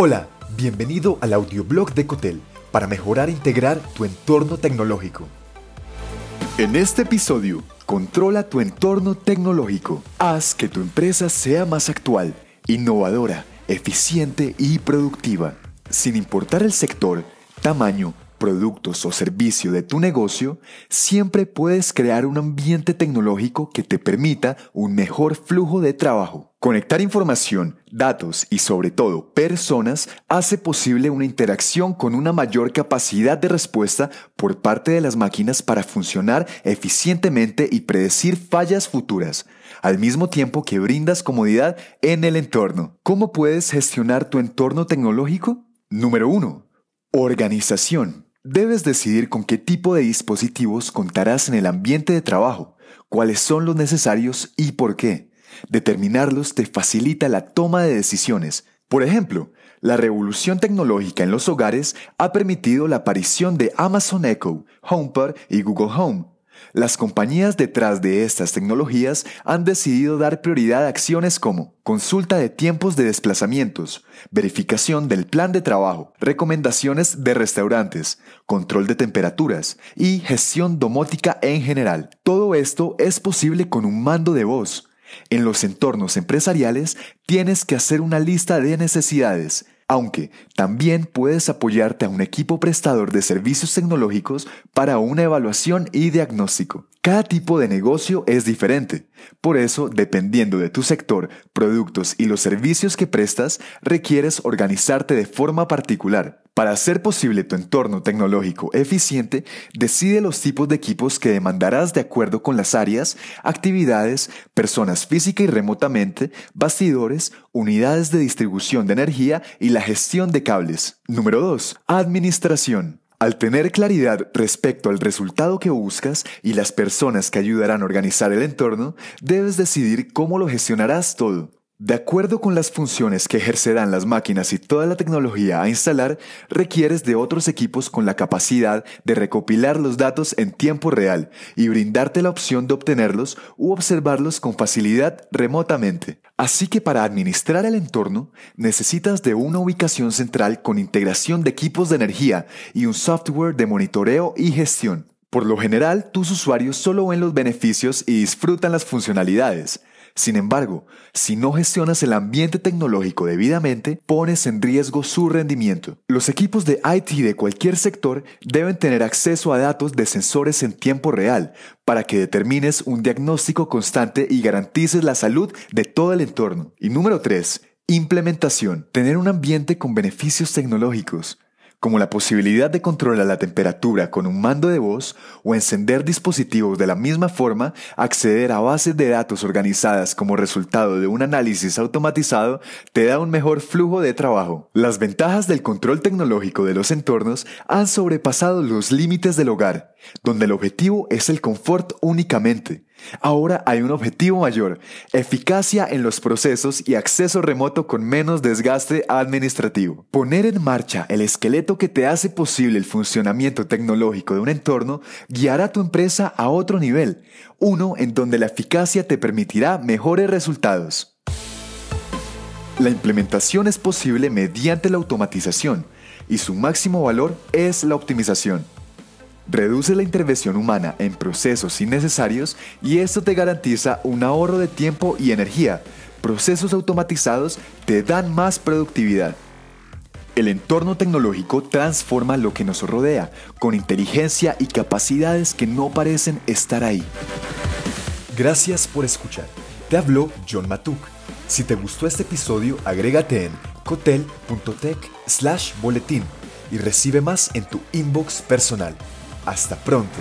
Hola, bienvenido al audioblog de Cotel para mejorar e integrar tu entorno tecnológico. En este episodio, controla tu entorno tecnológico. Haz que tu empresa sea más actual, innovadora, eficiente y productiva. Sin importar el sector, tamaño, productos o servicio de tu negocio, siempre puedes crear un ambiente tecnológico que te permita un mejor flujo de trabajo. Conectar información, datos y sobre todo personas hace posible una interacción con una mayor capacidad de respuesta por parte de las máquinas para funcionar eficientemente y predecir fallas futuras, al mismo tiempo que brindas comodidad en el entorno. ¿Cómo puedes gestionar tu entorno tecnológico? Número 1. Organización. Debes decidir con qué tipo de dispositivos contarás en el ambiente de trabajo, cuáles son los necesarios y por qué. Determinarlos te facilita la toma de decisiones. Por ejemplo, la revolución tecnológica en los hogares ha permitido la aparición de Amazon Echo, HomePod y Google Home, las compañías detrás de estas tecnologías han decidido dar prioridad a acciones como consulta de tiempos de desplazamientos, verificación del plan de trabajo, recomendaciones de restaurantes, control de temperaturas y gestión domótica en general. Todo esto es posible con un mando de voz. En los entornos empresariales tienes que hacer una lista de necesidades, aunque también puedes apoyarte a un equipo prestador de servicios tecnológicos para una evaluación y diagnóstico. Cada tipo de negocio es diferente, por eso, dependiendo de tu sector, productos y los servicios que prestas, requieres organizarte de forma particular. Para hacer posible tu entorno tecnológico eficiente, decide los tipos de equipos que demandarás de acuerdo con las áreas, actividades, personas física y remotamente, bastidores, unidades de distribución de energía y la gestión de cables. Número 2. Administración. Al tener claridad respecto al resultado que buscas y las personas que ayudarán a organizar el entorno, debes decidir cómo lo gestionarás todo. De acuerdo con las funciones que ejercerán las máquinas y toda la tecnología a instalar, requieres de otros equipos con la capacidad de recopilar los datos en tiempo real y brindarte la opción de obtenerlos u observarlos con facilidad remotamente. Así que para administrar el entorno, necesitas de una ubicación central con integración de equipos de energía y un software de monitoreo y gestión. Por lo general, tus usuarios solo ven los beneficios y disfrutan las funcionalidades. Sin embargo, si no gestionas el ambiente tecnológico debidamente, pones en riesgo su rendimiento. Los equipos de IT de cualquier sector deben tener acceso a datos de sensores en tiempo real para que determines un diagnóstico constante y garantices la salud de todo el entorno. Y número 3. Implementación. Tener un ambiente con beneficios tecnológicos como la posibilidad de controlar la temperatura con un mando de voz o encender dispositivos de la misma forma, acceder a bases de datos organizadas como resultado de un análisis automatizado, te da un mejor flujo de trabajo. Las ventajas del control tecnológico de los entornos han sobrepasado los límites del hogar, donde el objetivo es el confort únicamente Ahora hay un objetivo mayor, eficacia en los procesos y acceso remoto con menos desgaste administrativo. Poner en marcha el esqueleto que te hace posible el funcionamiento tecnológico de un entorno guiará tu empresa a otro nivel, uno en donde la eficacia te permitirá mejores resultados. La implementación es posible mediante la automatización y su máximo valor es la optimización. Reduce la intervención humana en procesos innecesarios y esto te garantiza un ahorro de tiempo y energía. Procesos automatizados te dan más productividad. El entorno tecnológico transforma lo que nos rodea con inteligencia y capacidades que no parecen estar ahí. Gracias por escuchar. Te habló John Matuk. Si te gustó este episodio, agrégate en cotel.tech slash boletín y recibe más en tu inbox personal. Hasta pronto.